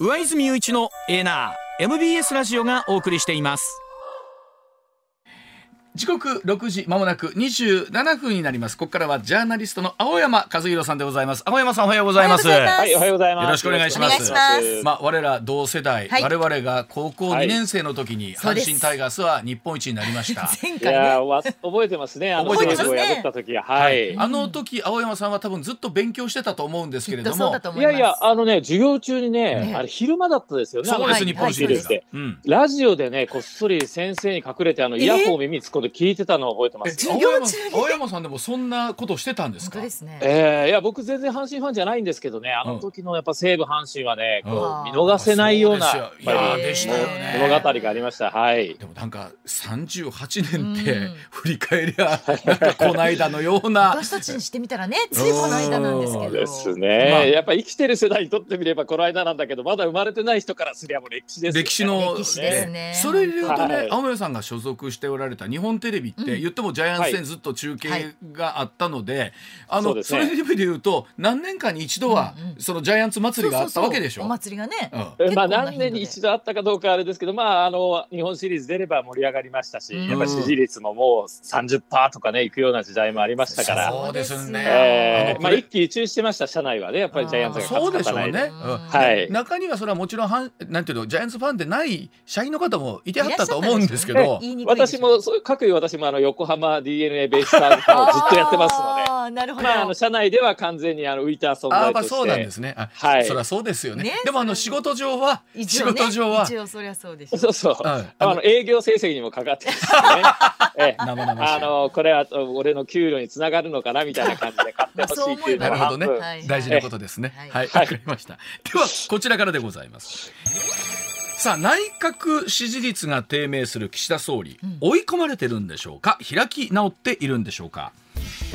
上泉雄一のエナー MBS ラジオがお送りしています。時刻6時まもなく27分になります。ここからはジャーナリストの青山和弘さんでございます。青山さんおはようございます。はいおはようございます。よろしくお願いします。まあ我ら同世代、はい。我々が高校2年生の時に阪神タイガースは日本一になりました。い前回ね。覚えてますね。覚えてます西武を破った時は。はい、あの時青山さんは多分ずっと勉強してたと思うんですけれども。います。いやいやあのね授業中にねね。あれ昼間だったですよね。そうです、日本シリーズがで、うんラジオでねこっそり先生に隠れてあのイヤホンを耳に突っ込んで聞いてたのを覚えてます授業中に？青山青山さんでもそんなことしてたんですか？すね。えー、いや僕全然阪神ファンじゃないんですけどね。あの時のやっぱ西武阪神はね、こうんう見逃せないようなそうですよ。いやっぱりでしたよね。物語がありました。はい。でもなんか38年ってうん。振り返りゃなんかこの間のような。私たちにしてみたらねついこの間なんですけど。ですね、まあ。やっぱ生きてる世代にとってみればこの間なんだけどまだ生まれてない人からすりゃもう歴史ですよね。歴史の歴史ですね。それで言うとね、はい。青山さんが所属しておられた日本テレビって、うん。言ってもジャイアンツ戦ずっと中継はい。があったので、あのそ,、れで言うと何年かに一度は、うんうん。そのジャイアンツ祭りがあったわけでしょ？そうそうそう。お祭りがねうん。えまあ何年に一度あったかどうかあれですけど、まあ、あの日本シリーズ出れば盛り上がりましたし、うん。やっぱり支持率ももう30%とかね、いくような時代もありましたから、そうですね。えーまあ、一喜一憂してました、社内はね、やっぱりジャイアンツがそうでしょうね。勝つ勝たないで。うんはい。中にはそれはもちろんはんなんていうのジャイアンツファンでない社員の方もいてはったと思うんですけど。言いにくいでしょ私も、そう私もあの横浜 d n a ベイスターズファンをずっとやってますので、なるほどまあ、あの社内では完全にあの浮いた存あ在として。あまあそうなんですね。あ、はいそりゃそうですよね。ねでもあの仕事上は、仕一応ね事上は一応そりゃそうでしょそうそう。はいあの営業成績にもかかってますよね。ええ生々しいあのこれは俺の給料につながるのかなみたいな感じで買ってほしいっていうのなるほどね大事なことですね。はいはい、わ、かりました。では、こちらからでございます。さあ、内閣支持率が低迷する岸田総理、追い込まれてるんでしょうか？開き直っているんでしょうか？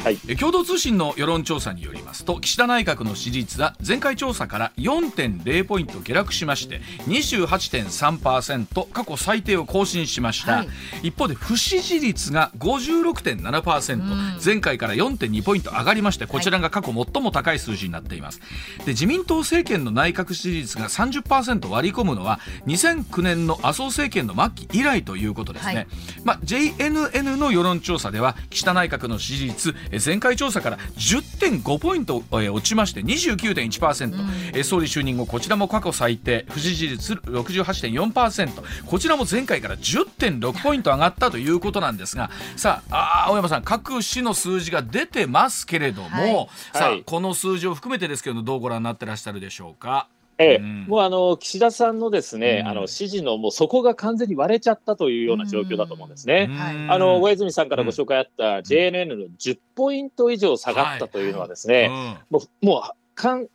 はい。え共同通信の世論調査によりますと岸田内閣の支持率は前回調査から4.0ポイント下落しまして28.3%過去最低を更新しました、はい。一方で不支持率が56.7%、前回から4.2ポイント上がりましてこちらが過去最も高い数字になっています。で自民党政権の内閣支持率が30%割り込むのは2009年の麻生政権の末期以来ということですね、はい。まあ、JNN の世論調査では岸田内閣の支持率え前回調査から10.5ポイントえ落ちまして29.1%、え総理就任後こちらも過去最低不支持率68.4%こちらも前回から10.6ポイント上がったということなんですがさあ青山さん各市の数字が出てますけれども、はい。さあ、はいこの数字を含めてですけどどうご覧になってらっしゃるでしょうか？ええ。うん。もうあの岸田さんのですね、うん。あの支持のもう底が完全に割れちゃったというような状況だと思うんですね。はい。あの上泉さんからご紹介あった JNN の10ポイント以上下がったというのはですね、うん。もうもう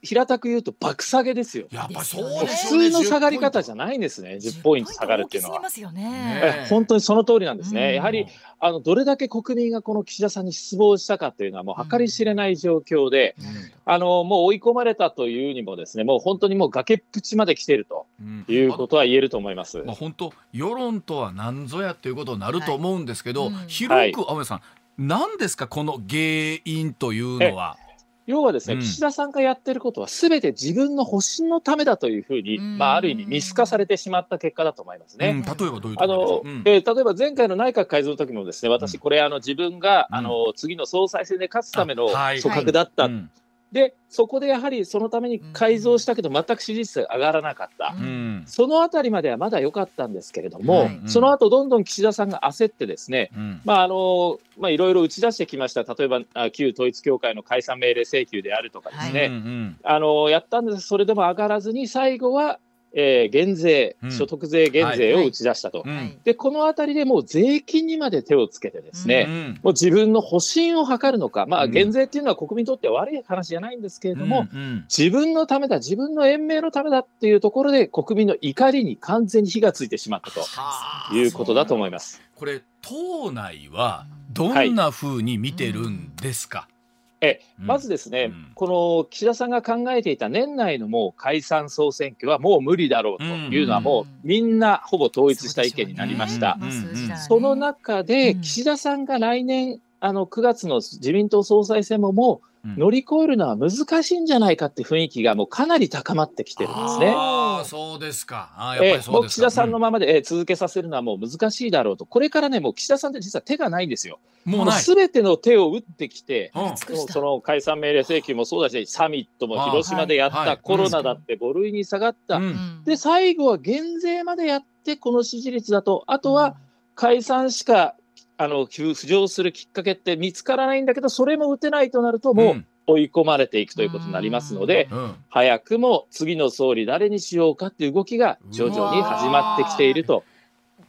平たく言うと爆下げですよ。やっぱりそう普通の下がり方じゃないないんですね、10ポイント下がるっていうのは。本当にその通りなんですね。うん。やはりあのどれだけ国民がこの岸田さんに失望したかというのはもう計り知れない状況で、あのもう追い込まれたというにもですね、もう本当にもう崖っぷちまで来ているとうん。いうことは言えると思います。まあ、本当世論とは何ぞやっていうことになると思うんですけど、はいうん。広く青山さん何ですかこの原因というのは？要はですね、うん。岸田さんがやってることはすべて自分の保身のためだというふうに、うん。まあある意味見透かされてしまった結果だと思いますね。うん、例えばどういうあのうん。えー例えば前回の内閣改造の時もですね、私、これ、あの自分が、うん。あの次の総裁選で勝つための組閣だった、うんで、そこでやはりそのために改造したけど、全く支持率が上がらなかった、うん。うんそのあたりまではまだ良かったんですけれども、はい。その後どんどん岸田さんが焦って、ですね、うん。まああのまあ、いろいろ打ち出してきました、例えばあ旧統一教会の解散命令請求であるとかですね、うんうん。あのやったんです。それでも上がらずに、最後は、えー減税、うん。所得税減税を打ち出したと。うんはい。でこのあたりでもう税金にまで手をつけてですね、うんもう自分の保身を図るのか、まあ、うん。減税っていうのは国民にとって悪い話じゃないんですけれども、うんうん。自分のためだ、自分の延命のためだっていうところで、国民の怒りに完全に火がついてしまったとはあ。いうことだと思います。これ党内はどんな風に見てるんですか、えうん。まずですね、うん。この岸田さんが考えていた年内のもう解散・総選挙はもう無理だろうというのは、もうみんなほぼ統一した意見になりました。その中で、うん。岸田さんが来年、あの9月の自民党総裁選ももううん。乗り越えるのは難しいんじゃないかって雰囲気がもうかなり高まってきてるんですね。ああそうですか。あーやうりそうですか。岸田さんのままで、ええ続けさせるのはもう難しいだろうと、これからね、もう岸田さんって実は手がないんですよ。もう。すべての手を打ってきて、うん。その解散命令請求もそうだし、サミットも広島でやった、はいはい。コロナだって5類に下がった、うん。うんで、最後は減税までやって、この支持率だと、あとは解散しかあの浮上するきっかけって見つからないんだけど、それも打てないとなると、もう追い込まれていくということになりますので、うん、うん早くも次の総理誰にしようかっていう動きが徐々に始まってきていると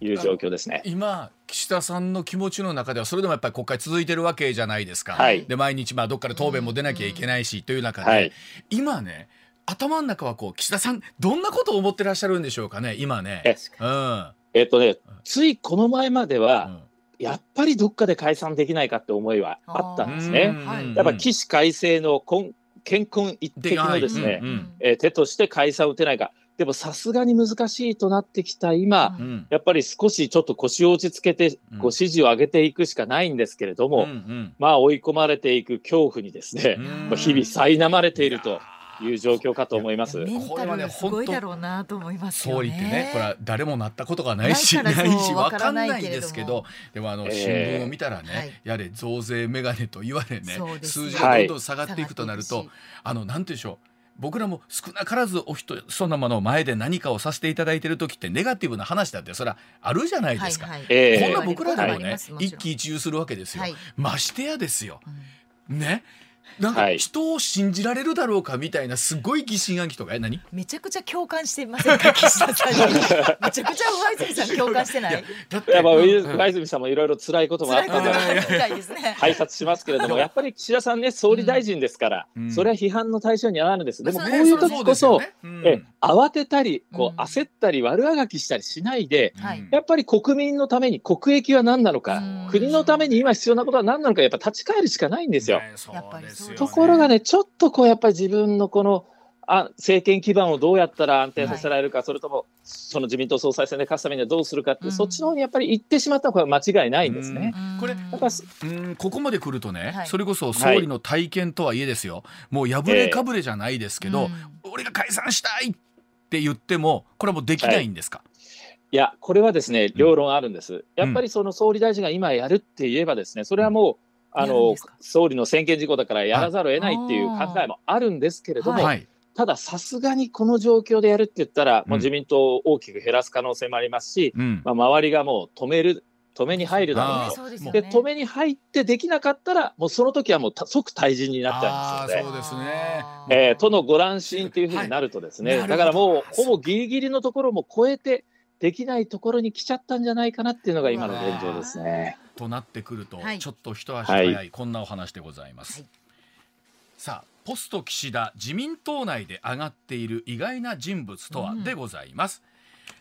いう状況ですね。今岸田さんの気持ちの中ではそれでもやっぱり国会続いてるわけじゃないですか。はいで毎日まあどっかで答弁も出なきゃいけないし、という中で、はい。今ね頭の中はこう岸田さんどんなことを思ってらっしゃるんでしょうかね今ね。えうんえっとね、ついこの前までうは、んやっぱりどっかで解散できないかって思いはあったんですね。やっぱ起死回生の根健康一滴のですね、うんうんえー手として解散を打てないか。でもさすがに難しいとなってきた今、うん。うんやっぱり少しちょっと腰を落ち着けてうん、ご支持を上げていくしかないんですけれども、うんうん。まあ追い込まれていく恐怖にですね、うん。まあ日々苛まれているという状況かと思います。メンタルがすごいだろうなと思いますよね。総理ってねこれは誰もなったことがないしなないし分かんないわからないけれどもですけどでもあのえー新聞を見たらね、はいやれ増税メガネと言われね数字がどんどん下がっていくとなると、あのなんて言うんでしょう僕らも少なからずお人様の前で何かをさせていただいてる時ってネガティブな話だってそれはあるじゃないですか。はいはいええこんな僕らでもね、はい一喜一憂するわけですよ。はいましてやですよ。うんね。なんかはい。人を信じられるだろうかみたいなすごい疑心暗鬼とか？え何？めちゃくちゃ共感してませんか？岸田さんに。めちゃくちゃ上泉さん共感してない。だってやっぱうん。上泉さんもいろいろ辛いこともあったんじゃないことがあるみたいですね。拝察しますけれども、やっぱり岸田さんね、総理大臣ですから、うん。それは批判の対象にはなるんです。でも、まあこういう時こそ、ね。うん。え慌てたり、こうん。う焦ったり、悪あがきしたりしないで、はい。やっぱり国民のために国益は何なのかうん、国のために今必要なことは何なのか、やっぱ立ち返るしかないんですよ。ねそうやっぱりですよですところがね、ちょっとこう、やっぱり自分のこの、あ政権基盤をどうやったら安定させられるか、それともその自民党総裁選で勝つためにはどうするかって、うん。そっちの方にやっぱり行ってしまったのはこれは間違いないんですね。これやっぱすうんここまで来るとね、はい。それこそ総理の体験とはいえですよ、もう破れかぶれじゃないですけど、うん俺が解散したいって言ってもこれはもうできないんですか、い。や、これはですね、両論あるんです。やっぱりその総理大臣が今やるって言えばですね、それはもう、あの総理の専権事項だからやらざるを得ないっていう考えもあるんですけれども、はい、たださすがにこの状況でやるって言ったら、うん。もう自民党を大きく減らす可能性もありますし、うん。まあ、周りがもう止める、止めに入るだろうと。でね。で止めに入ってできなかったら、もうその時はもうた即退陣になっちゃいあますので。ーそうですね。えー、とのご乱心っていうふうになるとですね、はい。だからもうほぼギリギリのところも超えてできないところに来ちゃったんじゃないかなっていうのが今の現状ですね。となってくると、はい。ちょっと一足早い、はこんなお話でございます、はい。さあポスト岸田自民党内で上がっている意外な人物とは、うん。でございます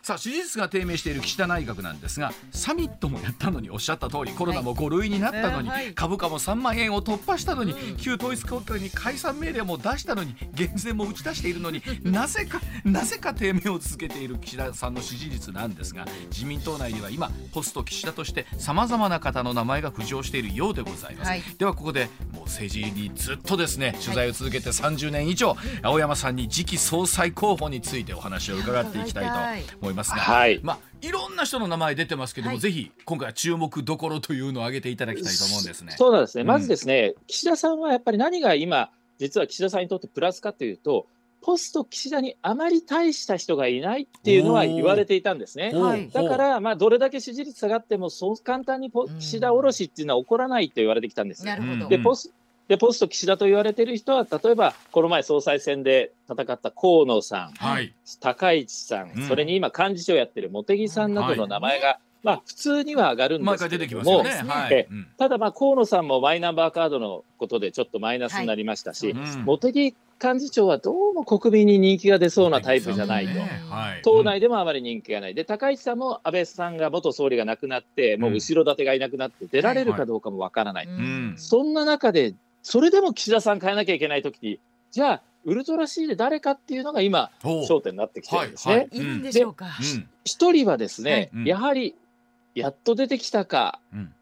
さあ支持率が低迷している岸田内閣なんですがサミットもやったのにおっしゃった通りコロナも5類になったのに、えーはい株価も3万円を突破したのに、うん。旧統一教会に解散命令も出したのに減税も打ち出しているのになぜかなぜか低迷を続けている岸田さんの支持率なんですが自民党内では今ポスト岸田としてさまざまな方の名前が浮上しているようでございます、はい。ではここでもう政治にずっとですね取材を続けて30年以上、青山さんに次期総裁候補についてお話を伺っていきたいと思いますが、はい。まあいろんな人の名前出てますけども、はい。ぜひ今回は注目どころというのを挙げていただきたいと思うんですね。そうなんですね。うん。まずですね、岸田さんはやっぱり何が今、実は岸田さんにとってプラスかというと、ポスト岸田にあまり大した人がいないっていうのは言われていたんですね。だから、まあ、どれだけ支持率下がっても、そう簡単にポうん。岸田おろしっていうのは起こらないと言われてきたんですよ。なるほど。うんでポスでポスト岸田と言われている人は、例えばこの前、総裁選で戦った河野さん、はい、高市さん、うん。それに今、幹事長やってる茂木さんなどの名前が、まあ、普通には上がるんですけども、ね。はい、ただ、まあ、河野さんもマイナンバーカードのことでちょっとマイナスになりましたし、はい。うん。茂木幹事長はどうも国民に人気が出そうなタイプじゃないと。ねはい。党内でもあまり人気がない。で、高市さんも安倍さんが元総理が亡くなって、もう後ろ盾がいなくなって出られるかどうかもわからない。ん。そんな中で、それでも岸田さん変えなきゃいけないときに、じゃあ、ウルトラ C で誰かっていうのが今、焦点になってきてるんですね。はいはい。うん。一人はですね、はい。うん。やはり、やっと出てきたか、うん。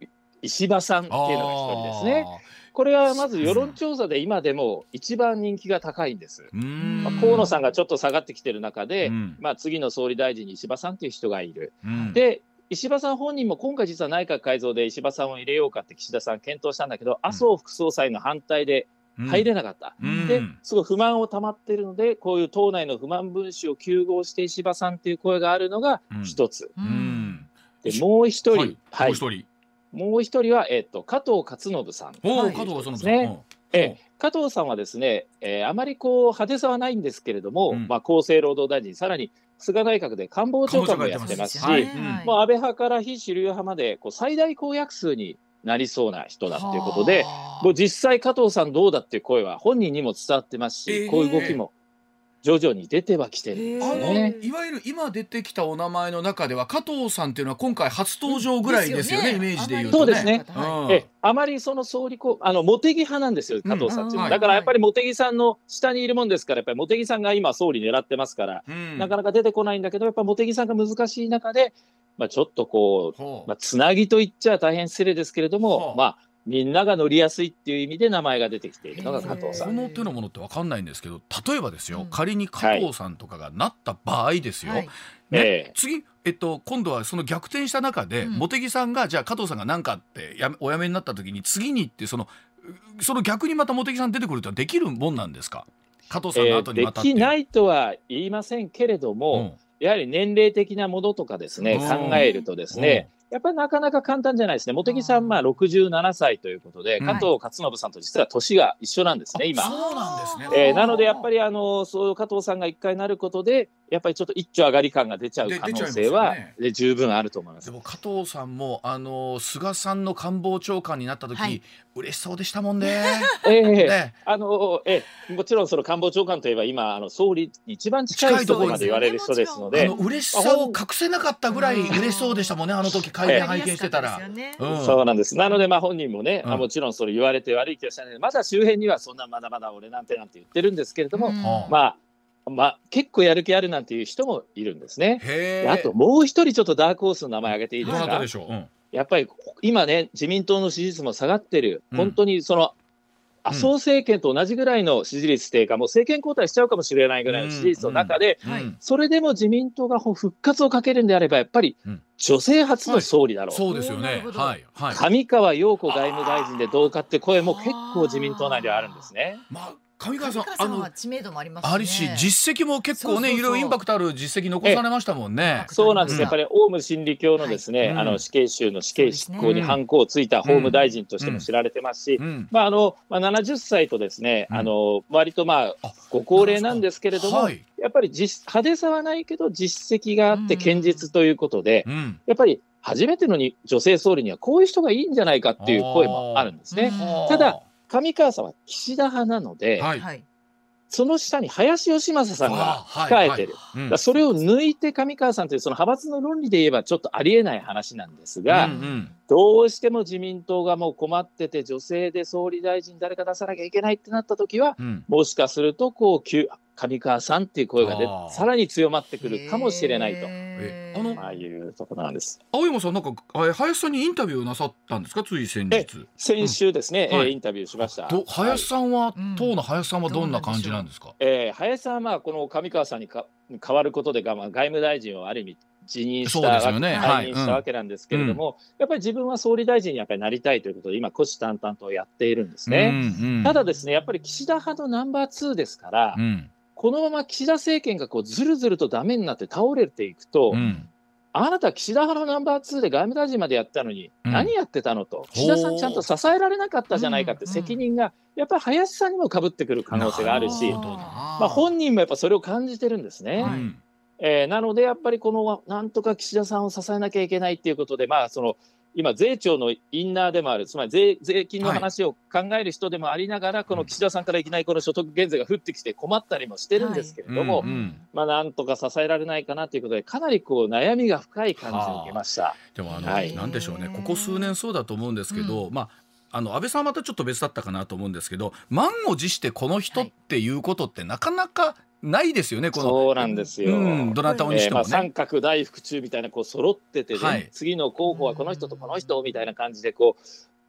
石破さんっていうのが一人ですね。これはまず世論調査で今でも一番人気が高いんです。うん。まあ、河野さんがちょっと下がってきてる中で、うん。まあ、次の総理大臣に石破さんという人がいる。うん。で、石破さん本人も今回実は内閣改造で石破さんを入れようかって岸田さん検討したんだけど、麻生副総裁の反対で入れなかった。うん。で、すごい不満を溜まってるので、こういう党内の不満分子を糾合して石破さんっていう声があるのが一つ。ううん。んで、もう一人、はい。はい。もう一人。もう一人は、えっと、加藤勝信さん。お加藤そのね。ええ。加藤さんはですね、えーあまりこう派手さはないんですけれども、うん。まあ、厚生労働大臣、さらに菅内閣で官房長官もやってますし、もう安倍派から非主流派までこう最大公約数になりそうな人だっていうことで、はあ。もう実際、加藤さんどうだっていう声は本人にも伝わってますし、えー。こういう動きも徐々に出てはきてるんですね。いわゆる今出てきたお名前の中では加藤さんっていうのは今回初登場ぐらいですよね、イメージで言うとね。そうですねうんえあまりその総理あの茂木派なんですよ、加藤さんっていうのは、うんだからやっぱり茂木さんの下にいるもんですから、やっぱり茂木さんが今、総理狙ってますから、なかなか出てこないんだけど、やっぱ茂木さんが難しい中で、まあ、ちょっとこう、まあ、つなぎと言っちゃ大変失礼ですけれども、まあ、みんなが乗りやすいっていう意味で名前が出てきているのが加藤さん。この手のものって分かんないんですけど例えばですよ、うん。仮に加藤さんとかがなった場合ですよ、はい。ねええ。次、えっと、今度はその逆転した中で、うん。茂木さんがじゃあ加藤さんが何かってやめお辞めになった時に次にってそのうその逆にまた茂木さん出てくるってのはできるもんなんですか？加藤さんのえーで後にまたって、きないとは言いませんけれども、やはり年齢的なものとかですね、うん。考えるとですね、やっぱりなかなか簡単じゃないですね。茂木さん、まあ67歳ということで、うん加藤勝信さんと実は年が一緒なんですね、今。そうなんですねえーなのでやっぱりあのそう加藤さんが一回なることで、やっぱりちょっと一丁上がり感が出ちゃうで可能性は、よねで十分あると思いま。ですも加藤さんもあの菅さんの官房長官になった時、はい。嬉しそうでしたもんね。ええ。ね。あのええ。もちろんその官房長官といえば今あの総理に一番近いところまで言われる人ですのあでの。嬉しさを隠せなかったぐらい嬉しそうでしたもんね、あの時会見拝見してたら。やりやすかったですよね。うん。そうなんです。なので、まあ、本人もね、うん。あもちろんそれ言われて悪い気がしないので、まだ周辺にはそんなまだまだ俺なんてなんて言ってるんですけれども、うん。はあまあ、まあ、結構やる気あるなんていう人もいるんですね。あともう一人ちょっとダークホースの名前挙げていいですかでしょう？うん。やっぱり今ね、自民党の支持率も下がってる、うん。本当にその、麻生政権と同じぐらいの支持率低下、もう政権交代しちゃうかもしれないぐらいの支持率の中で、はい。うんそれでも自民党が復活をかけるんであれば、やっぱりうん。女性初の総理だろう。そうですよね。はい。はい。上川陽子外務大臣でどうかって声も結構自民党内ではあるんですね。まあ上川さんあのは知名度もありますしね。ありし実績も結構ねいろいろインパクトある実績残されましたもんね。そうなんです、うんやっぱりオウム真理教のですね、はい。あの死刑囚の死刑執行にうん反抗をついた法務大臣としても知られてますし、うん。まああのまあ、70歳とですね、うん。あの割とまああご高齢なんですけれども、はい。やっぱり実派手さはないけど実績があってうん。堅実ということで、うん。やっぱり初めてのに女性総理にはこういう人がいいんじゃないかっていう声もあるんですね。うん。ただ上川さんは岸田派なので、はい。はい。その下に林芳正さんが控えてる。うん。だからそれを抜いて上川さんというその派閥の論理で言えばちょっとありえない話なんですが、うんうん。どうしても自民党がもう困ってて女性で総理大臣誰か出さなきゃいけないってなった時はうん。もしかするとこう急上川さんっていう声が出あーさらに強まってくるかもしれないと。えあのああいうところなんです。青山さんなんかあ林さんにインタビューなさったんですか？つい先日。先週ですね、うんはいえーインタビューしました。ど林さんは、うん当の林さんはどんな感じなんですか？えー林さんはまあこの上川さんにか変わることでが、まあ、外務大臣をある意味辞任したわけ、よねはいしたわけなんですけれども、やっぱり自分は総理大臣にやっぱりなりたいということで今虎視眈々とやっているんですね。うんうんただですねやっぱり岸田派のナンバー2ですから、うんこのまま岸田政権がこうずるずるとダメになって倒れていくと、うん。あなた岸田派のナンバー2で外務大臣までやったのに、うん。何やってたのと。岸田さんちゃんと支えられなかったじゃないかってうん。責任がやっぱり林さんにもかぶってくる可能性があるしまあ、本人もやっぱそれを感じてるんですね。はい。うんえーなのでやっぱりこのなんとか岸田さんを支えなきゃいけないっていうことで、まあ、その今、税調のインナーでもある、つまり税税金の話を考える人でもありながら、この岸田さんからいきなりこの所得減税が降ってきて困ったりもしてるんですけれども、うんうん。まあ、なんとか支えられないかなということで、かなりこう悩みが深い感じを受けました。でもあの、はい。なんでしょうね。ここ数年そうだと思うんですけど、まああの安倍さんはまたちょっと別だったかなと思うんですけど満を持してこの人っていうことってなかなかないですよねこのそうなんですよ。うん、どなたにえーまあ、してもね。三角大福中みたいなこう揃っててね、はい次の候補はこの人とこの人みたいな感じでこ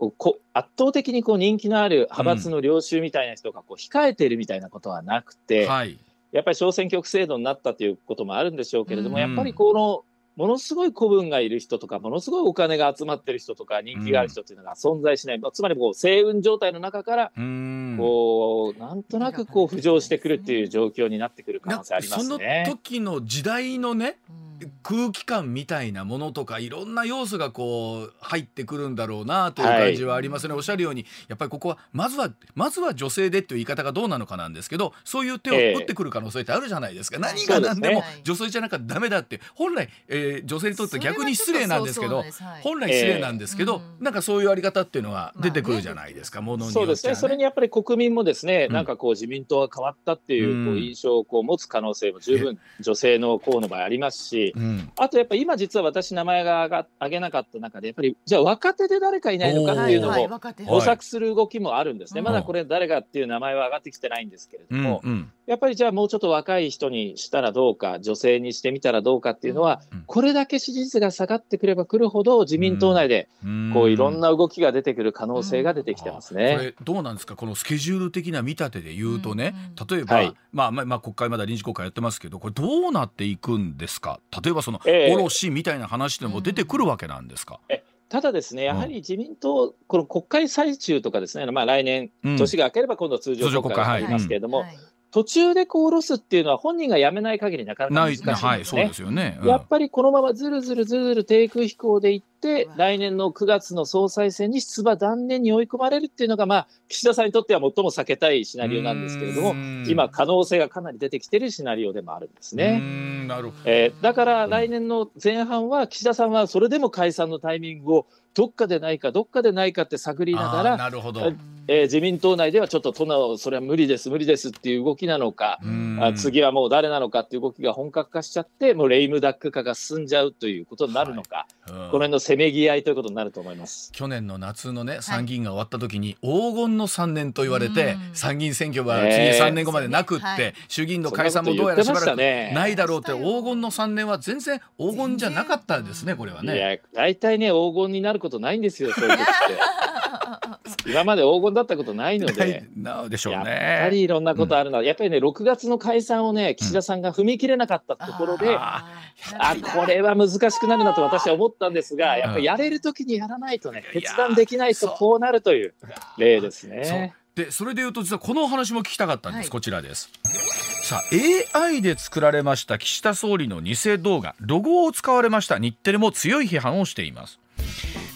うこ圧倒的にこう人気のある派閥の領袖みたいな人がこう控えているみたいなことはなくて、はいやっぱり小選挙区制度になったということもあるんでしょうけれども、うんやっぱりこのものすごい子分がいる人とか、ものすごいお金が集まってる人とか、人気がある人っていうのが存在しない、まあつまりこう星雲状態の中から、うーん。こうなんとなくこう浮上してくるっていう状況になってくる可能性ありますね。その時の時代のねうん空気感みたいなものとかいろんな要素がこう入ってくるんだろうなという感じはありますね、おっしゃるようにやっぱりここはまずはまずは女性でっていう言い方がどうなのかなんですけどそういう手を打ってくる可能性ってあるじゃないですか、何が何でも女性じゃなきゃダメだって。本来、えー女性にとって逆に失礼なんですけど本来失礼なんですけど、ええなんかそういうあり方っていうのが出てくるじゃないですか、ものにそうですね、よってはそれにやっぱり国民もですね、うん。なんかこう、自民党が変わったっていうこううん。印象をこう持つ可能性も十分、女性の候補の場合ありますし、うん。あとやっぱり今、実は私、名前が挙げなかった中で、やっぱりじゃあ、若手で誰かいないのかっていうのはいはい。も模索する動きもあるんですね、うんまだこれ、誰かっていう名前は上がってきてないんですけれどうんも、うんやっぱりじゃあ、もうちょっと若い人にしたらどうか、女性にしてみたらどうかっていうのは、うんこれだけ支持率が下がってくればくるほど、自民党内でうん。こういろんな動きが出てくる可能性が出てきてますこね。れどうなんですか？このスケジュール的な見立てで言うとね、うん。例えば、はい。まあまあまあ国会まだ臨時国会やってますけどこれどうなっていくんですか？例えばそのええ。卸みたいな話でも出てくるわけなんですか、ただですね、やはり自民党、この国会最中とかですね、まあ、来年、うん。年が明ければ今度通常国会がありますけれども、はい途中でこう下ろすっていうのは、本人が辞めない限りなかなかない難しいんですね。はいそうですよね、うんやっぱりこのままずるずるずるずる低空飛行でいって来年の9月の総裁選に出馬断念に追い込まれるっていうのが、まあ、岸田さんにとっては最も避けたいシナリオなんですけれどもう、ん今、可能性がかなり出てきてるシナリオでもあるんですうね。んなるほどえーだから来年の前半は、岸田さんはそれでも解散のタイミングをどっかでないか、どっかでないかって探りながら、なるほど、ええー自民党内ではちょっと殿、それは無理です、無理ですっていう動きなのか、うん。あ次はもう誰なのかっていう動きが本格化しちゃって、もうレイムダック化が進んじゃうということになるのか、うん。この辺のせめぎ合いということになると思います。去年の夏のね参議院が終わった時に黄金の3年と言われて、うん。参議院選挙は次ええ3年後までなくって、はい衆議院の解散もどうやらしばらくないだろうって黄金の3年は全然黄金じゃなかったですねこれはいね。や、大体ね、黄金になることないんですよ、そういう時って。今まで黄金だったことないので。なでしょうやっね。ぱりいろんなことあるな、やっぱりね、6月の解散をね、岸田さんが踏み切れなかったところで、ああこれは難しくなるなと私は思ったんですが、やっぱりやれるときにやらないとね、決断できないとこうなるという例ですね。でそれでいうと実はこのお話も聞きたかったんです、はい。こちらです。さあ AI で作られました岸田総理の偽動画。ロゴを使われました。日テレも強い批判をしています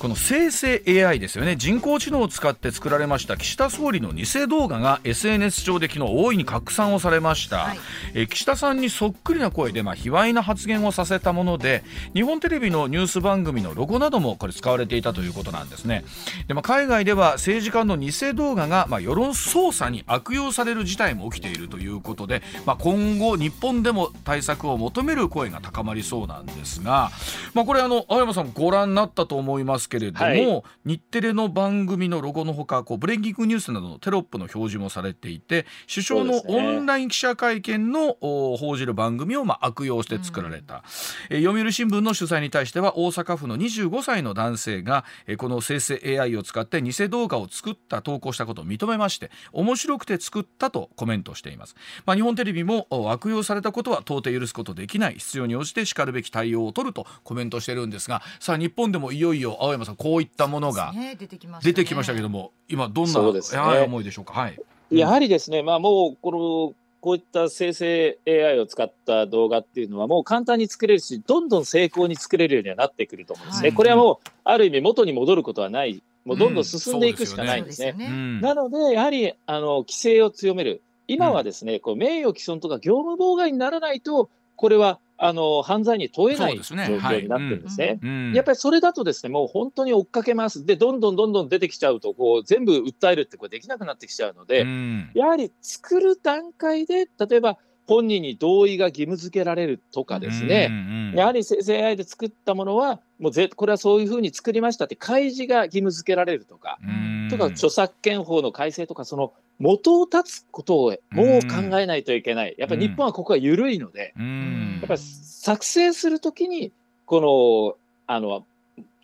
この生成 AI ですよね。人工知能を使って作られました岸田総理の偽動画が SNS 上で昨日大いに拡散をされました、はい。えー岸田さんにそっくりな声で、まあ、卑猥な発言をさせたもので日本テレビのニュース番組のロゴなどもこれ使われていたということなんですね。で、まあ、海外では政治家の偽動画が、まあ、世論操作に悪用される事態も起きているということで、まあ、今後日本でも対策を求める声が高まりそうなんですが、まあ、これあの青山さんご覧になったと思いますけれども、はい。日テレの番組のロゴのほかこうブレイキングニュースなどのテロップの表示もされていて首相のオンライン記者会見のお報じる番組をまあ悪用して作られた、えー読売新聞の取材に対しては大阪府の25歳の男性が、えーこの生成 AI を使って偽動画を作った投稿したことを認めまして面白くて作ったとコメントしています、まあ、日本テレビもお悪用されたことは到底許すことできない。必要に応じてしかるべき対応を取るとコメントしてるんですがさあ日本でもいよいよ青山さんこういったものがね。出てきましたけども今どんな、ね。はい思いでしょうか？はい。やはりですね、まあ、もうこのこういった生成 AI を使った動画っていうのは、もう簡単に作れるし、どんどん成功に作れるようにはなってくると思うんですね。はいこれはもう、ある意味、元に戻ることはない、もうどんどん進んでいくしかないんですね。そうですよね。うん。なので、やはりあの規制を強める、今はですね、こう名誉毀損とか業務妨害にならないと、これはあの犯罪に問えない状況になってるんですね。うん。やっぱりそれだとですね、もう本当に追っかけます。で、どんどんどんどん出てきちゃうと、こう全部訴えるってこれできなくなってきちゃうので、うん。やはり作る段階で、例えば本人に同意が義務付けられるとかですね、うんうんやはり生成 AI で作ったものは、もうぜこれはそういうふうに作りましたって開示が義務付けられるとか、うん。とか著作権法の改正とか、その元を断つことをもう考えないといけない、やっぱり日本はここが緩いので、うん。やっぱり作成するときに、このあの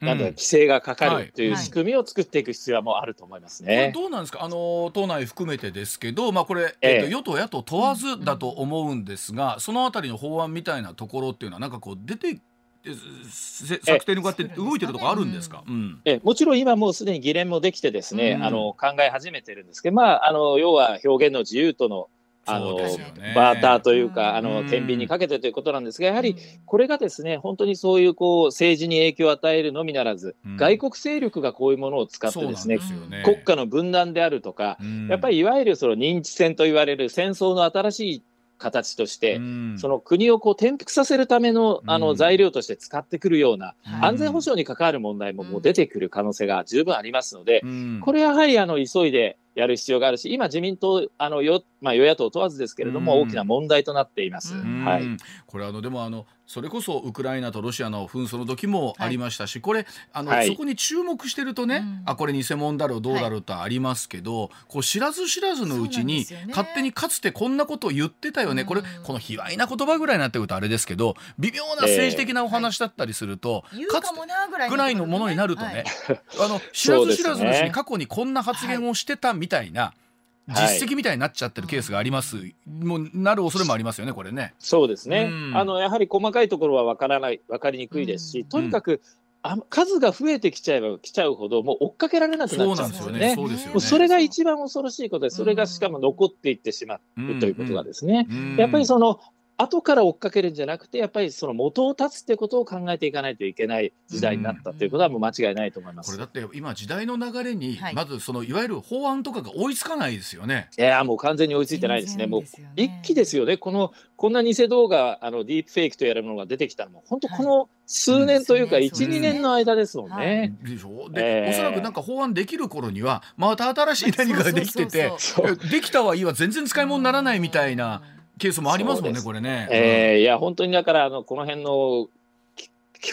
なんだ規制がかかるという仕組みを作っていく必要はもうあると思いますね。どうなんですか？あの党内含めてですけど、まあ、これ、えー、と与党野党問わずだと思うんですが、そのあたりの法案みたいなところっていうのはなんかこう出て策定に向かって動いてるとこあるんですか、えもちろん今もうすでに議連もできてですね、うん、あの考え始めてるんですけど、まあ、あの要は表現の自由とのあの、ね、バーターというか、あの、天秤にかけてということなんですが、やはりこれがですね、本当にそういうこう政治に影響を与えるのみならず、うん、外国勢力がこういうものを使ってですね、すね。国家の分断であるとか、うん、やっぱりいわゆるその認知戦と言われる戦争の新しい形として、うん、その国をこう転覆させるためのあの材料として使ってくるような、安全保障に関わる問題ももう出てくる可能性が十分ありますので、これやはりあの急いでやる必要があるし、今、自民党、あのよまあ、与野党問わずですけれども、大きな問題となっています。はい、これあのでもあのそれこそウクライナとロシアの紛争の時もありましたし、はい、これあの、はい、そこに注目してるとね、うん、あこれ偽物だろうどうだろうとありますけど、はい、こう知らず知らずのうちに、ね、勝手にかつてこんなことを言ってたよね、うん、これこの卑猥な言葉ぐらいになってくるとあれですけど微妙な政治的なお話だったりすると、えー、かつてぐらいのものになるとね、あの知らず知らずのうちに過去にこんな発言をしてたみたいな。実績みたいになっちゃってるケースがあります、はい、もうなる恐れもありますよね、これね。そうですね、うん、あのやはり細かいところは分からない、分かりにくいですし、うん、とにかく、あ数が増えてきちゃえば来ちゃうほど、もう追っかけられなくなっちゃうんですよね。そうですよね。それが一番恐ろしいことで、それがしかも残っていってしまうということがですね、やっぱりその後から追っかけるんじゃなくて、やっぱりその元を断つってことを考えていかないといけない時代になったということはもう間違いないと思います。これだって今時代の流れに、まずそのいわゆる法案とかが追いつかないですよね。いやもう完全に追いついてないですね。もう一気ですよね。このこんな偽動画あのディープフェイクとやるものが出てきたのも本当この数年というか一、二、年の間ですもんね。でしょ？で、えー、おそらくなんか法案できる頃にはまた新しい何かができてて、できたはいいわ全然使い物にならないみたいな。ケースもありますもんね、これね。えー、いや、本当にだから、あの、この辺の、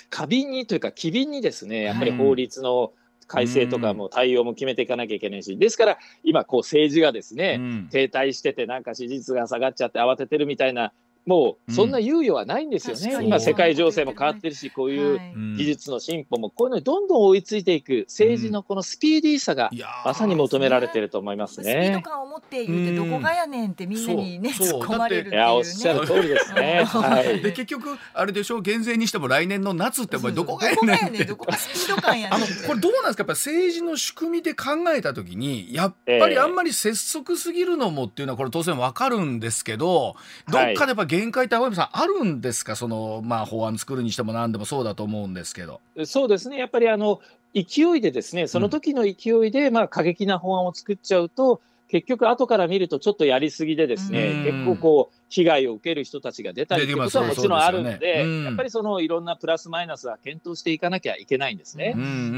過敏にというか、機敏にですね、やっぱり法律の改正とかも対応も決めていかなきゃいけないし、ですから、今、こう、政治がですね、停滞してて、なんか支持率が下がっちゃって慌ててるみたいなもうそんな猶予はないんですよね、うん、今、世界情勢も変わってるし、こういう技術の進歩も、こういうのにどんどん追いついていく、政治のこのスピーディーさが、まさに求められてると思いますね。スピード感を持って言って、どこがやねんってみんなにね、突っ込まれるいや、おっしゃる通りですね。はい、で結局、あれでしょ？う、減税にしても来年の夏って、どこがやねん？って。どこがスピード感やねん。あのこれ、どうなんですか、やっぱ政治の仕組みで考えたときに、やっぱりあんまり拙速すぎるのもっていうのは、これ、当然わかるんですけど、どっかでやっぱ限界って、青山さん、あるんですか？その、まあ、法案作るにしても何でもそうだと思うんですけど。そうですね。やっぱりあの勢いでですねその時の勢いで、まあ、過激な法案を作っちゃうと結局後から見るとちょっとやりすぎでですね結構こう被害を受ける人たちが出たりということはもちろんあるので、ね、やっぱりそのいろんなプラスマイナスは検討していかなきゃいけないんですね。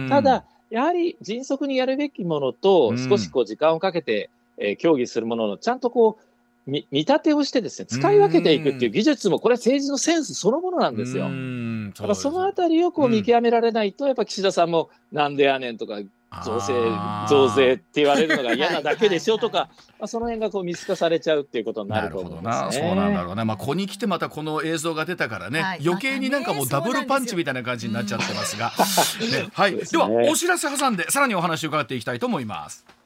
ただやはり迅速にやるべきものと少しこう時間をかけて、えー、協議するもののちゃんとこう見立てをしてですね使い分けていくっていう技術もこれは政治のセンスそのものなんですよ。だからそのあたりをこう見極められないと、やっぱ岸田さんもなんでやねんとか増税増税って言われるのが嫌なだけでしょとか、まあ、その辺がこう見透かされちゃうっていうことになると思います、ね、そうなんだろうね、まあ、ここに来てまたこの映像が出たからね、はい、余計になんかもうダブルパンチみたいな感じになっちゃってますが、ね、はい、ではお知らせ挟んでさらにお話を伺っていきたいと思います。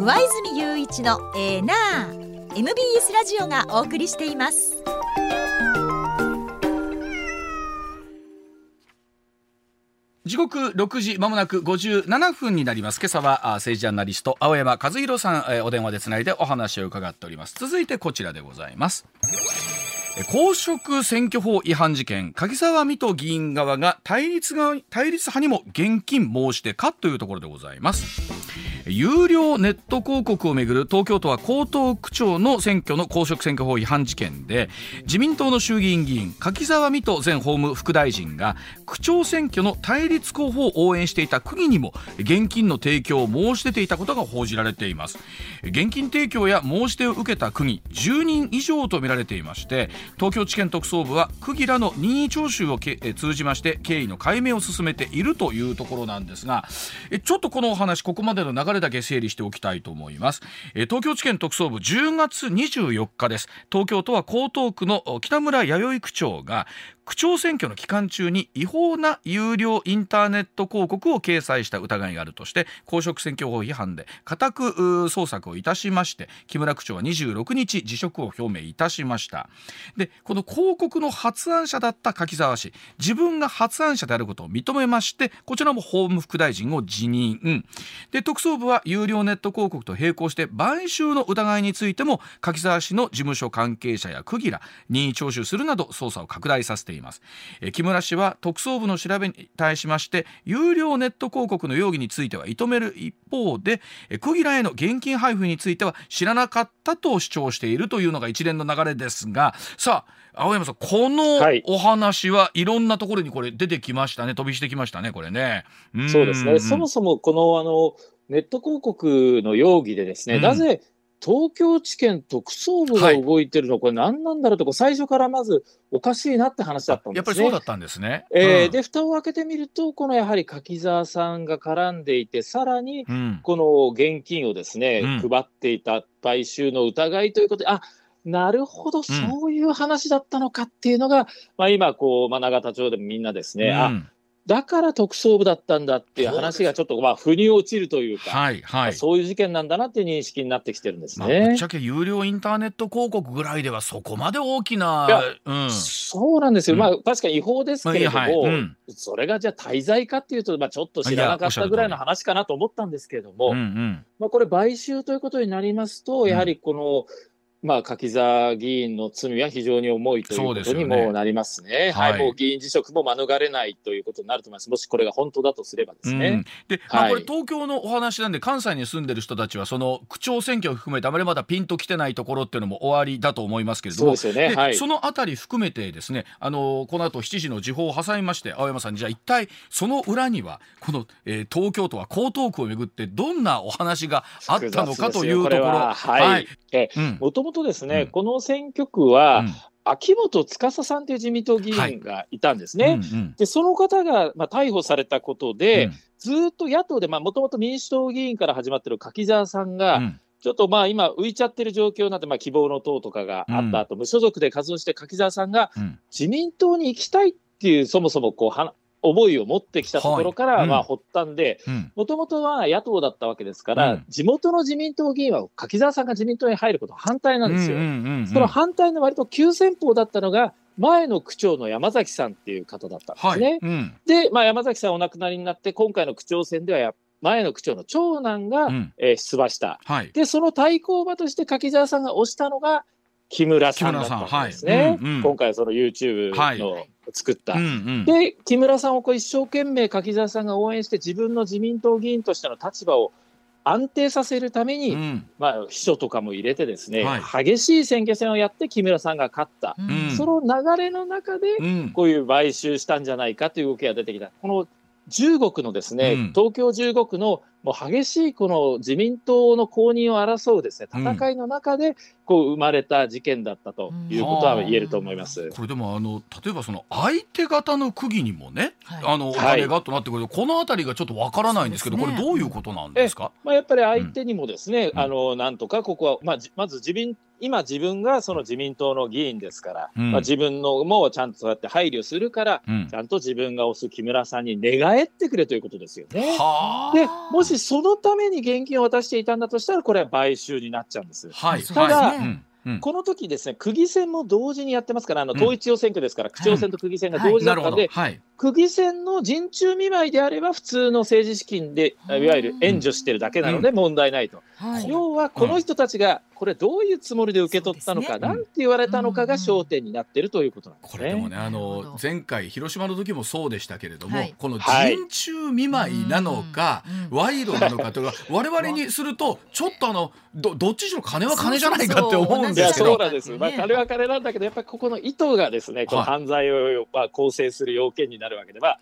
上泉雄一のエーナー MBS ラジオがお送りしています。時刻6時まもなく57分になります。今朝は政治ジャーナリスト青山和弘さん、えお電話でつないでお話を伺っております。続いてこちらでございます。公職選挙法違反事件。柿沢水戸議員側が対立側対立派にも現金申してかというところでございます。有料ネット広告をめぐる東京都は江東区長の選挙の公職選挙法違反事件で自民党の衆議院議員柿沢水戸前法務副大臣が区長選挙の対立候補を応援していた区議にも現金の提供を申し出ていたことが報じられています。現金提供や申し出を受けた区議10人以上とみられていまして東京地検特捜部は区議らの任意聴取を通じまして経緯の解明を進めているというところなんですがちょっとこのお話ここまでの流れだけ整理しておきたいと思います。東京地検特捜部10月24日です。東京都は江東区の北村弥生区長が区長選挙の期間中に違法な有料インターネット広告を掲載した疑いがあるとして公職選挙法違反で家宅捜索をいたしまして木村区長は26日辞職を表明いたしました。でこの広告の発案者だった柿沢氏自分が発案者であることを認めましてこちらも法務副大臣を辞任。で特捜部は有料ネット広告と並行して買収の疑いについても柿沢氏の事務所関係者や区議ら任意聴取するなど捜査を拡大させています。木村氏は特捜部の調べに対しまして有料ネット広告の容疑については認める一方で区議らへの現金配布については知らなかったと主張しているというのが一連の流れですがさあ青山さんこのお話はいろんなところにこれ出てきましたね。飛びしてきましたねこれね。そうですね。そもそもこのあのネット広告の容疑でですね、うん、なぜ東京地検特捜部が動いてるの、はい、これ何なんだろうと最初からまずおかしいなって話だったんですね。やっぱりそうだったんですね。えー、うん、で蓋を開けてみるとこのやはり柿沢さんが絡んでいてさらにこの現金をですね、うん、配っていた買収の疑いということであなるほど、そういう話だったのかっていうのが、まあ、今こう、まあ、永田町でもみんなですね、あだから特捜部だったんだっていう話がちょっとまあ腑に落ちるというか、はいはい、そういう事件なんだなっていう認識になってきてるんですね。まあ、ぶっちゃけ有料インターネット広告ぐらいではそこまで大きな、うん、そうなんですよ、うん、まあ確かに違法ですけれども、はいはい。うん、それがじゃあ滞在かっていうと、まあ、ちょっと知らなかったぐらいの話かなと思ったんですけれども、うんうん、まあ、これ買収ということになりますとやはりこの、まあ、柿沢議員の罪は非常に重いということにもなりますね。すねはい、はい、もう議員辞職も免れないということになると思います。もしこれが本当だとすればですね。うん、で、まあ、これ東京のお話なんで、関西に住んでる人たちは、その区長選挙を含めて、あまりまだピンときてないところっていうのも終わりだと思いますけれども、そうですよね。はい、そのあたり含めてですね、あのこの後7時の時報を挟みまして、青山さん、じゃあ一体その裏には、この、えー、東京都は江東区をめぐってどんなお話があったのかというところ。はい。もともとですね、うん、このの選挙区は、うん。秋元司さんという自民党議員がいたんですね。はい。うんうん、でその方が、まあ、逮捕されたことで、うん、ずっと野党でもともと民主党議員から始まってる柿沢さんが、うん、ちょっとまあ今浮いちゃってる状況になって、まあ、希望の党とかがあった後、うん、無所属で活動して柿沢さんが自民党に行きたいっていうそもそもこうは思いを持ってきたところから、まあ、発端で、もともとは野党だったわけですから、うん、地元の自民党議員は柿沢さんが自民党に入ること反対なんですよ。その反対の割と急先鋒だったのが、前の区長の山崎さんっていう方だったんですね。はい。うん、で、まあ、山崎さんお亡くなりになって、今回の区長選ではや前の区長の長男が、うん、えー、出馬した、はい、でその対抗馬として柿沢さんが推したのが木村さんだったんですね。はい。うんうん、今回その YouTube の作った。はいうんうん、で木村さんをこう一生懸命柿沢さんが応援して自分の自民党議員としての立場を安定させるために、うん、まあ、秘書とかも入れてですね、はい、激しい選挙戦をやって木村さんが勝った、うん、その流れの中でこういう買収したんじゃないかという動きが出てきた。この15区のですね、うん、東京15区のもう激しいこの自民党の公認を争うですね戦いの中でこう生まれた事件だったということは言えると思います。うん、これでもあの例えばその相手方の区議にもね、はい、あのお金がとなってくる。と、この辺りがちょっとわからないんですけど、ね、これどういうことなんですか？まあやっぱり相手にもですね、うん、あのなんとかここはまあまず自民今自分がその自民党の議員ですから、うん、まあ、自分のもちゃんとそうやって配慮するから、うん、ちゃんと自分が推す木村さんに寝返ってくれということですよね。でもしそのために現金を渡していたんだとしたらこれは買収になっちゃうんです。はい、ただ、はいうん、この時ですね区議選も同時にやってますからあの統一地方選挙ですから、区長選と区議選が同時だったんで、はい、区議選の陣中見舞いであれば普通の政治資金でいわゆる援助してるだけなので問題ないと。要はこの人たちがこれどういうつもりで受け取ったのか、ね、なんて言われたのかが焦点になっているということなんですね。これでもねあの前回広島の時もそうでしたけれども、はい、この陣中見舞いなのか、賄賂なのかというのは我々にするとちょっとあのどどっちにしろ金は金じゃないかって思うんですけど。そうなんです。まあ金は金なんだけどやっぱりここの意図がですねこの犯罪を、まあ、構成する要件になるわけでは。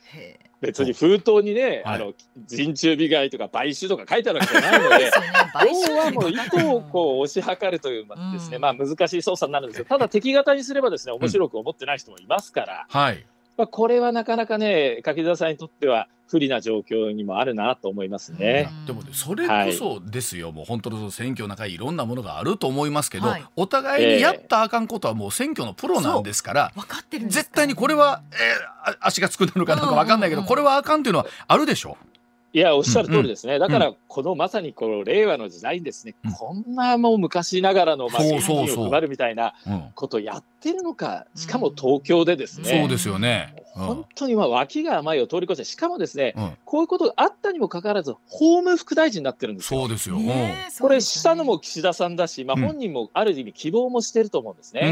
別に封筒にね、あの人中被害とか買収とか書いてあるわけじゃないので、要はもう意図をこう推し量るというですね、まあ難しい操作になるんですけど、ただ敵方にすればですね面白く思ってない人もいますから、はい、まあ、これはなかなかね、柿沢さんにとっては不利な状況にもあるなと思いますね。でもねそれこそですよ、はい、もう本当の選挙の中にいろんなものがあると思いますけど、はい、お互いにやったあかんことはもう選挙のプロなんですから、分かってる絶対にこれは、えー、足がつくのかなんか分かんないけど、これはあかんっていうのはあるでしょ？いや、おっしゃる通りですね。うんうん、だから、このまさにこの令和の時代にですね、うん、こんなもう昔ながらの、まあ、現金を配るみたいなことをやってるのか、しかも東京でですね。そうですよね。本当にまあ脇が甘いを通り越して、しかもですね、うん、こういうことがあったにもかかわらず、法務副大臣になってるんですよ。そうですよ。これ、したのも岸田さんだし、まあ、本人もある意味希望もしてると思うんですね。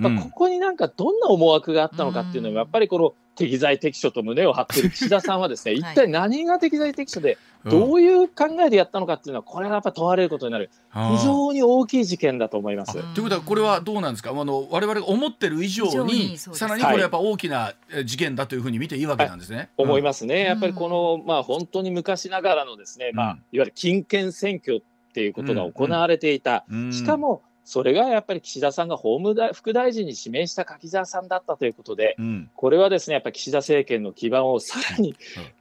まあ、ここになんかどんな思惑があったのかっていうのは、やっぱりこの適材適所と胸を張っている岸田さんはですね、一体何が適材適所で、どういう考えでやったのかっていうのは、これがやっぱ問われることになる、非常に大きい事件だと思います。ということは、これはどうなんですか、あの我々が思ってる以上に、さらにこれ、やっぱ大きな事件だというふうに見ていいわけなんですね。はい、思いますね。やっぱりこの、まあ、本当に昔ながらのですね、まあ、いわゆる金権選挙っていうことが行われていた、しかも、それがやっぱり岸田さんが法務大副大臣に指名した柿沢さんだったということで、うん、これはですねやっぱり岸田政権の基盤をさらに、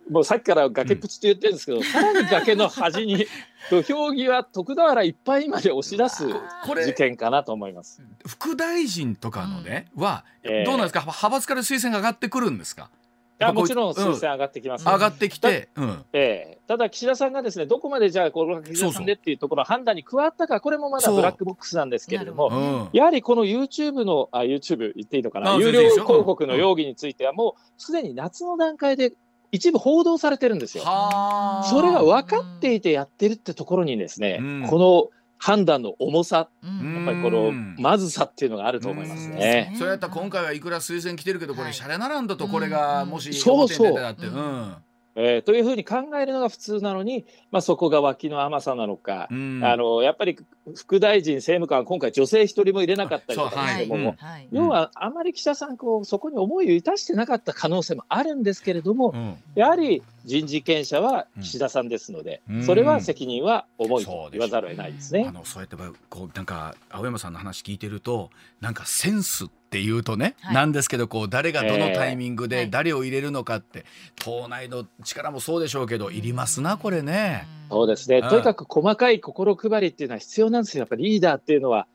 うん、もうさっきから崖っぷちと言ってるんですけど、うん、さらに崖の端に 土俵際徳田原いっぱいまで押し出す事件かなと思います。副大臣とかのね、はどうなんですか、派閥から推薦が上がってくるんですか？いやもちろん推薦上がってきます、ね。うん、上がってきて、うん、えー、ただ岸田さんがですねどこまでじゃあこの岸田さんでっていうところ判断に加わったかこれもまだブラックボックスなんですけれども、うん、やはりこの YouTube のあ YouTube 言っていいのかな？有料広告の容疑についてはもうすでに夏の段階で一部報道されてるんですよ。それが分かっていてやってるってところにですね、この判断の重さ、やっぱりこのまずさっていうのがあると思いますね。そうやったら今回はいくら推薦来てるけどこれシャレならんだとこれがもし表に出てたって。うん。えー、というふうに考えるのが普通なのに、まあ、そこが脇の甘さなのか、うん、あのやっぱり副大臣、政務官は今回、女性一人も入れなかったりとかですけども、はい。要はあまり岸田さんこう、そこに思いを致してなかった可能性もあるんですけれども、うん、やはり人事権者は岸田さんですので、うん、それは責任は重いと言わざるを得ないですね。あのそうやってこうなんか青山さんの話聞いてるとなんかセンスっていうとね、はい、なんですけどこう誰がどのタイミングで誰を入れるのかって、えー、党内の力もそうでしょうけどいりますなこれね。そうですね、とにかく細かい心配りっていうのは必要なんですよ、やっぱりリーダーっていうのは、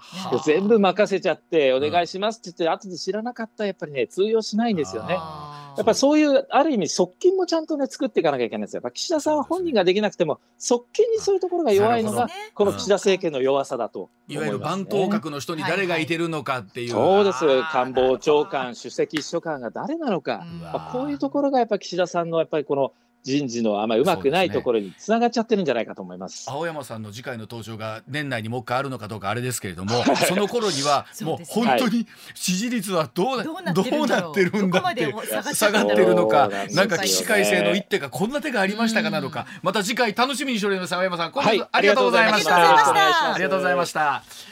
全部任せちゃって、お願いしますって言って、後で知らなかったら、やっぱりね、通用しないんですよね。やっぱそういう、ある意味、側近もちゃんとね、作っていかなきゃいけないんですよ。やっぱ岸田さんは本人ができなくても、側近にそういうところが弱いのが、この岸田政権の弱さだと、ね、いわゆる番頭閣の人に誰がいてるのかっていう。そうです、官房長官、首席秘書官が誰なのか、まあ、こういうところがやっぱり岸田さんのやっぱりこの、人事のあまりうまくないところにつながっちゃってるんじゃないかと思います、ね、青山さんの次回の登場が年内にもう一回あるのかどうかあれですけれどもその頃にはもう本当に支持率はどう,、どうなってるんだって下がってるのか。なんか起死回生の一手がこんな手がありましたかなのか。また次回楽しみにしております。青山さん今度ありがとうございました、ありがとうございました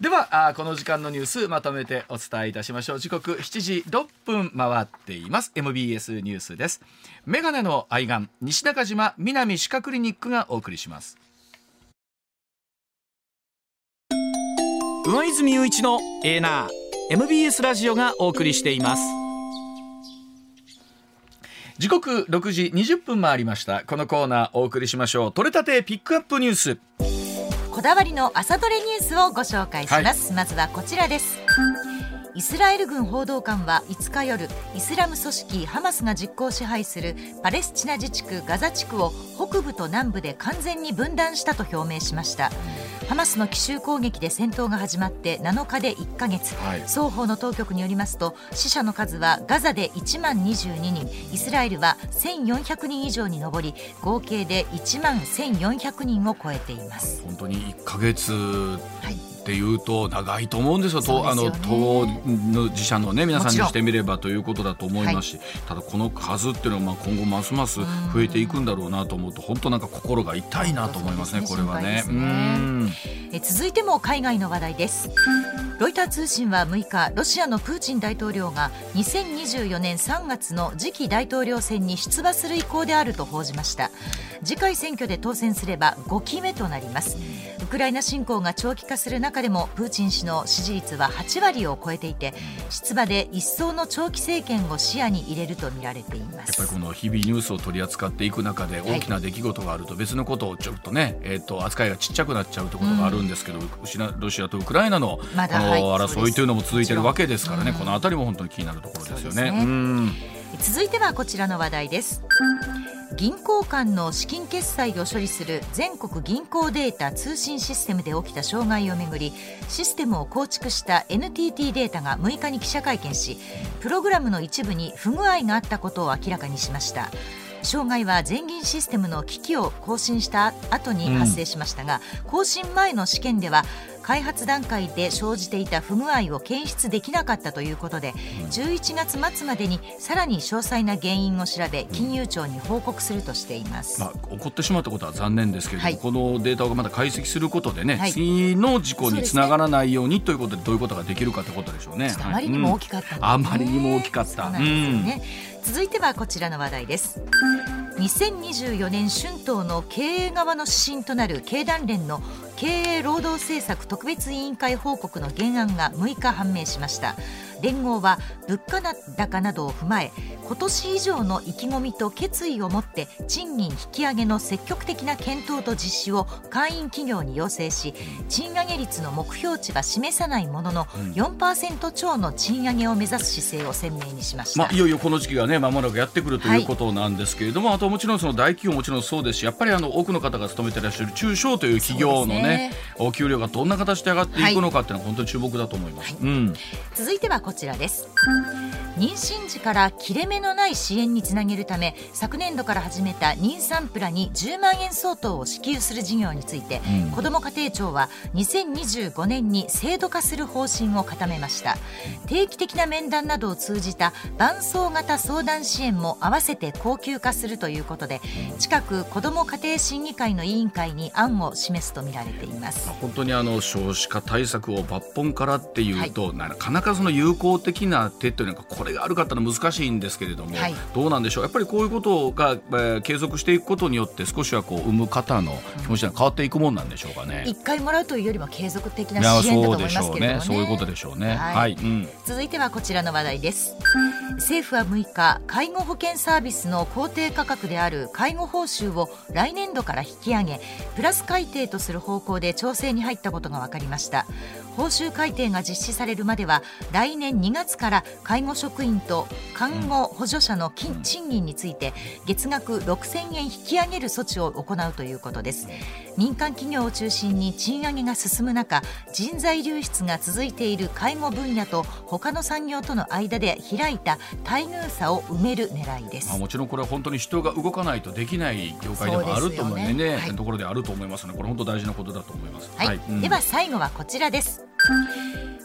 ではあこの時間のニュースまとめてお伝えいたしましょう。時刻7時6分回っています。MBS ニュースです。メガネの愛玩西中島南歯科クリニックがお送りします。上泉雄一のエーナー。MBS ラジオがお送りしています。時刻6時20分回りました。このコーナーお送りしましょう。取れたてピックアップニュースこだわりの朝トレニュースをご紹介します、はい、まずはこちらですイスラエル軍報道官は5日夜イスラム組織ハマスが実効支配するパレスチナ自治区ガザ地区を北部と南部で完全に分断したと表明しました。ハマスの奇襲攻撃で戦闘が始まって7日で1ヶ月、はい、双方の当局によりますと死者の数はガザで1万22人イスラエルは1400人以上に上り合計で1万1400人を超えています。本当に1ヶ月、はいっていうと長いと思うんですよ、すよあの当の自社の、ね、皆さんにしてみればということだと思います。し、はい、ただこの数っていうのはまあ今後ますます増えていくんだろうなと思うと本当なんか心が痛いなと思いますね、これはね。ね。ええ続いても海外の話題です。ロイター通信は6日ロシアのプーチン大統領が2024年3月の次期大統領選に出馬する意向であると報じました。次回選挙で当選すれば5期目となります。ウクライナ侵攻が長期化する中でもプーチン氏の支持率は8割を超えていて出馬で一層の長期政権を視野に入れるとみられています。やっぱりこの日々ニュースを取り扱っていく中で大きな出来事があると別のことをちょっとね、えー、と扱いがちっちゃくなっちゃうところがあるんですけど、うん、ロシアとウクライナのこの争いというのも続いているわけですからね、この辺りも本当に気になるところですよね。続いてはこちらの話題です。銀行間の資金決済を処理する全国銀行データ通信システムで起きた障害をめぐりシステムを構築した NTT データが6日に記者会見しプログラムの一部に不具合があったことを明らかにしました障害は全銀システムの機器を更新した後に発生しましたが、うん、更新前の試験では開発段階で生じていた不具合を検出できなかったということで、11月末までにさらに詳細な原因を調べ金融庁に報告するとしています、まあ、起こってしまったことは残念ですけれども、はい、このデータをまた解析することでね、はい、次の事故につながらないようにということでどういうことができるかということでしょうね。あまりにも大きかった、ねうん、あまりにも大きかった。ね、続いてはこちらの話題です。2024年春闘の経営側の指針となる経団連の経営労働政策特別委員会報告の原案が6日判明しました連合は物価高などを踏まえ今年以上の意気込みと決意を持って賃金引き上げの積極的な検討と実施を会員企業に要請し賃上げ率の目標値は示さないものの4%超の賃上げを目指す姿勢を鮮明にしました、まあ、いよいよこの時期がねまもなくやってくるということなんですけれども、はい、あともちろんその大企業もちろんそうですしやっぱりあの多くの方が勤めていらっしゃる中小という企業のね、ね、お給料がどんな形で上がっていくのかっていうのは本当に注目だと思います、はい。うん、続いてはこちらです。妊娠時から切れ目のない支援につなげるため昨年度から始めた妊産プラに10万円相当を支給する事業について、うん、子ども家庭庁は2025年に制度化する方針を固めました。定期的な面談などを通じた伴走型相談支援も合わせて恒久化するということで近く子ども家庭審議会の委員会に案を示すとみられています。本当にあの少子化対策を抜本からっていうと、はい、なかなかその有効的な手というのがこれがあるかったら難しいんですけれども、はい、どうなんでしょう？やっぱりこういうことが、えー、継続していくことによって少しはこう産む方の気持ちが変わっていくもんなんでしょうかね。一、回もらうというよりは継続的な支援だと思いますけどね。そういうことでしょうね。はい、はいうん、続いてはこちらの話題です。政府は6日介護保険サービスの公定価格である介護報酬を来年度から引き上げプラス改定とする方向で調整に入ったことが分かりました報酬改定が実施されるまでは来年2月から介護職員と看護補助者の賃金について月額6000円引き上げる措置を行うということです。民間企業を中心に賃上げが進む中人材流出が続いている介護分野と他の産業との間で開いた待遇差を埋める狙いです、まあ、もちろんこれは本当に人が動かないとできない業界でもあると思うねね、はい、ところであると思いますのでこれ本当大事なことだと思います、はい、はい。うん、では最後はこちらです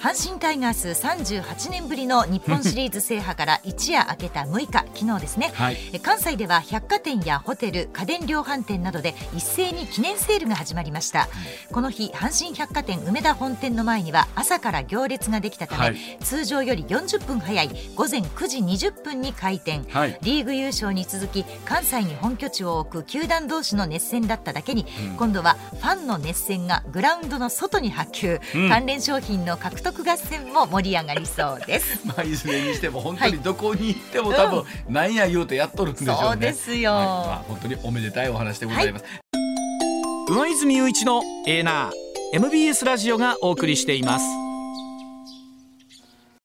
阪神タイガース38年ぶりの日本シリーズ制覇から 一夜明けた6日昨日ですね、はい、関西では百貨店やホテル家電量販店などで一斉に記念セールが始まりました、この日阪神百貨店梅田本店の前には朝から行列ができたため、はい、通常より40分早い午前9時20分に開店、はい、リーグ優勝に続き関西に本拠地を置く球団同士の熱戦だっただけに、うん、今度はファンの熱戦がグラウンドの外に波及、うん、関連商品の獲得合戦も盛り上がりそうです。まあいずれにしても本当にどこに行っても、多分何や言うとやっとるんでしょうね、そうですよ、はい、まあ、本当におめでたいお話でございます、宇野泉雄一のエーナー MBS ラジオがお送りしています